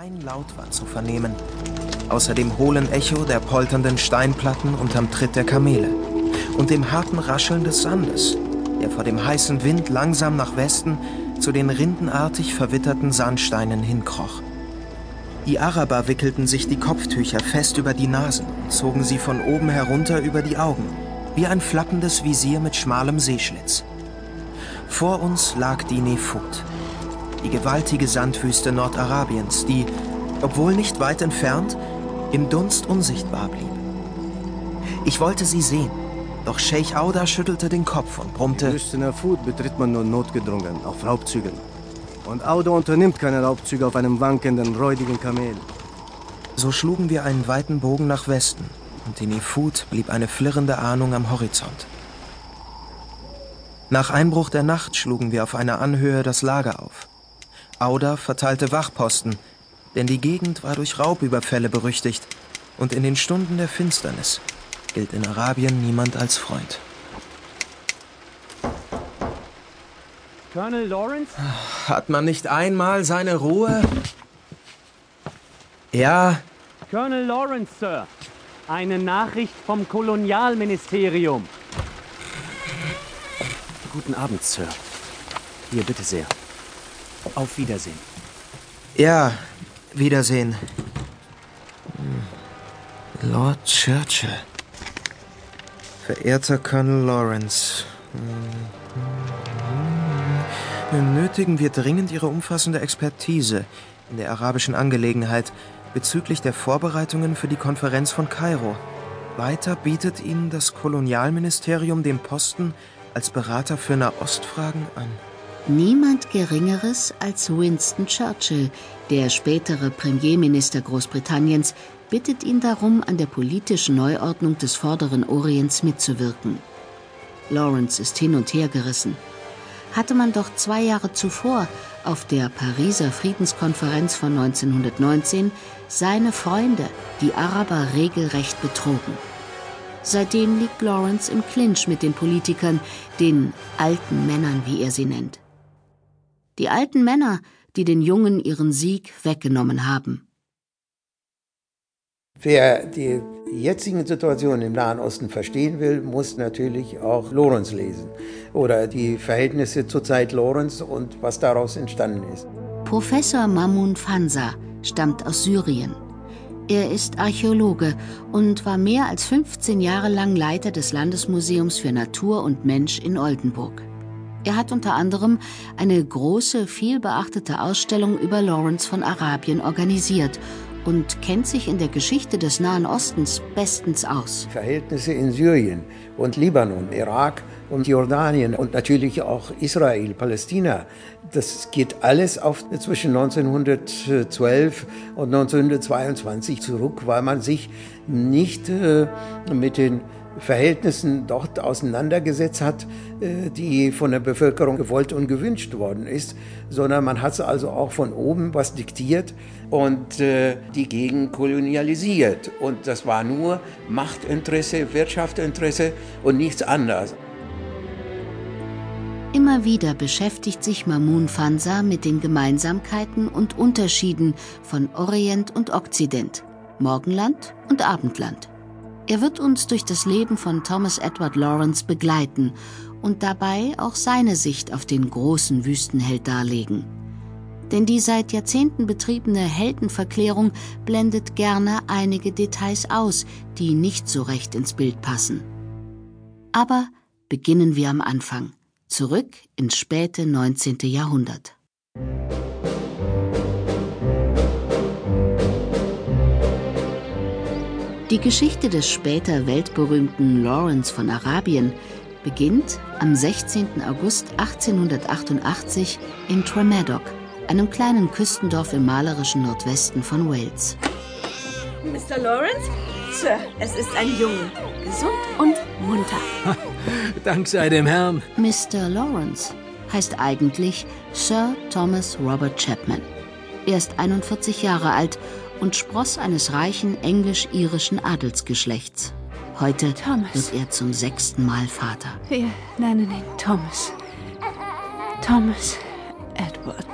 Kein Laut war zu vernehmen, außer dem hohlen Echo der polternden Steinplatten unterm Tritt der Kamele und dem harten Rascheln des Sandes, der vor dem heißen Wind langsam nach Westen zu den rindenartig verwitterten Sandsteinen hinkroch. Die Araber wickelten sich die Kopftücher fest über die Nasen zogen sie von oben herunter über die Augen, wie ein flappendes Visier mit schmalem Seeschlitz. Vor uns lag die Nefut, die gewaltige Sandwüste Nordarabiens, die, obwohl nicht weit entfernt, im Dunst unsichtbar blieb. Ich wollte sie sehen, doch Sheikh Auda schüttelte den Kopf und brummte: Die Wüste Nefut betritt man nur notgedrungen, auf Raubzügen. Und Auda unternimmt keine Raubzüge auf einem wankenden, räudigen Kamel. So schlugen wir einen weiten Bogen nach Westen und die Nefut blieb eine flirrende Ahnung am Horizont. Nach Einbruch der Nacht schlugen wir auf einer Anhöhe das Lager auf. Auda verteilte Wachposten, denn die Gegend war durch Raubüberfälle berüchtigt und in den Stunden der Finsternis gilt in Arabien niemand als Freund. Colonel Lawrence? Hat man nicht einmal seine Ruhe? Ja, Colonel Lawrence, Sir. Eine Nachricht vom Kolonialministerium. Guten Abend, Sir. Hier, bitte sehr. Auf Wiedersehen. ja, Wiedersehen. Hm. Lord Churchill. Verehrter Colonel Lawrence. Hm. Nötigen wir dringend Ihre umfassende Expertise in der arabischen Angelegenheit bezüglich der Vorbereitungen für die Konferenz von Kairo. Weiter bietet Ihnen das Kolonialministerium den Posten als Berater für Nahostfragen an. Niemand Geringeres als Winston Churchill, der spätere Premierminister Großbritanniens, bittet ihn darum, an der politischen Neuordnung des Vorderen Orients mitzuwirken. Lawrence ist hin und her gerissen. Hatte man doch zwei Jahre zuvor auf der Pariser Friedenskonferenz von 1919 seine Freunde, die Araber, regelrecht betrogen. Seitdem liegt Lawrence im Clinch mit den Politikern, den alten Männern, wie er sie nennt. Die alten Männer, die den Jungen ihren Sieg weggenommen haben. Wer die jetzigen Situationen im Nahen Osten verstehen will, muss natürlich auch Lorenz lesen oder die Verhältnisse zur Zeit Lorenz und was daraus entstanden ist. Professor Mamun Fansa stammt aus Syrien. Er ist Archäologe und war mehr als 15 Jahre lang Leiter des Landesmuseums für Natur und Mensch in Oldenburg. Er hat unter anderem eine große, vielbeachtete Ausstellung über Lawrence von Arabien organisiert und kennt sich in der Geschichte des Nahen Ostens bestens aus. Verhältnisse in Syrien und Libanon, Irak und Jordanien und natürlich auch Israel, Palästina. Das geht alles auf zwischen 1912 und 1922 zurück, weil man sich nicht äh, mit den Verhältnissen dort auseinandergesetzt hat, äh, die von der Bevölkerung gewollt und gewünscht worden ist, sondern man hat also auch von oben was diktiert und äh, die Gegend kolonialisiert. Und das war nur Machtinteresse, Wirtschaftsinteresse und nichts anderes. Immer wieder beschäftigt sich Mamun Fansa mit den Gemeinsamkeiten und Unterschieden von Orient und Okzident, Morgenland und Abendland. Er wird uns durch das Leben von Thomas Edward Lawrence begleiten und dabei auch seine Sicht auf den großen Wüstenheld darlegen. Denn die seit Jahrzehnten betriebene Heldenverklärung blendet gerne einige Details aus, die nicht so recht ins Bild passen. Aber beginnen wir am Anfang, zurück ins späte 19. Jahrhundert. Die Geschichte des später weltberühmten Lawrence von Arabien beginnt am 16. August 1888 in Tremadoc, einem kleinen Küstendorf im malerischen Nordwesten von Wales. Mr. Lawrence? Sir, es ist ein Junge. Gesund und munter. Dank sei dem Herrn. Mr. Lawrence heißt eigentlich Sir Thomas Robert Chapman. Er ist 41 Jahre alt und Spross eines reichen englisch-irischen Adelsgeschlechts. Heute Thomas. wird er zum sechsten Mal Vater. Wir nennen ihn Thomas. Thomas Edward